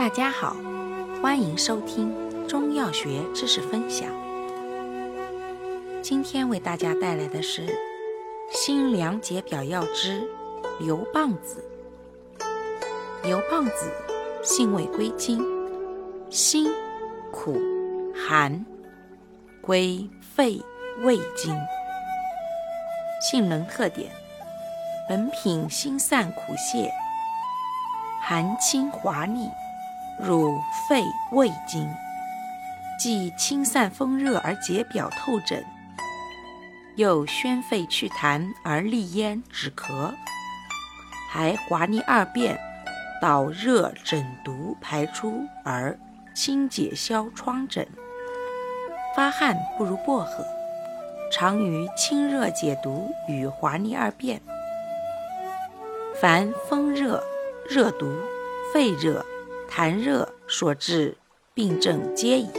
大家好，欢迎收听中药学知识分享。今天为大家带来的是辛凉解表药之牛蒡子。牛蒡子性味归经：辛、苦、寒，归肺、胃经。性能特点：本品辛散苦泄，寒清滑腻。入肺胃经，既清散风热而解表透疹，又宣肺祛痰而利咽止咳，还滑腻二便，导热疹毒排出而清解消疮疹。发汗不如薄荷，常于清热解毒与滑腻二便。凡风热、热毒、肺热。痰热所致病症皆宜，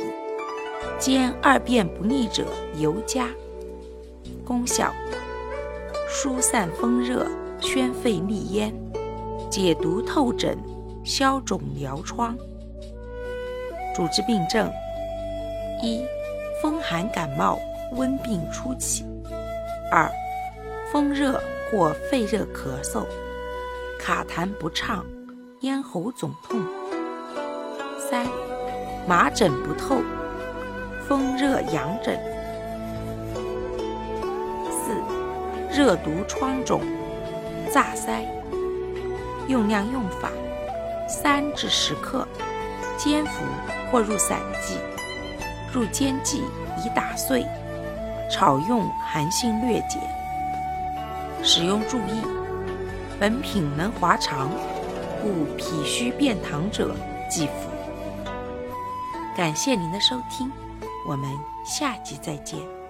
兼二便不利者尤佳。功效：疏散风热，宣肺利咽，解毒透疹，消肿疗疮。主治病症：一、风寒感冒、温病初期；二、风热或肺热咳嗽、卡痰不畅、咽喉肿痛。三、麻疹不透，风热痒疹。四、热毒疮肿，炸腮。用量用法：三至十克，煎服或入散剂。入煎剂已打碎，炒用寒性略减。使用注意：本品能滑肠，故脾虚便溏者忌服。感谢您的收听，我们下集再见。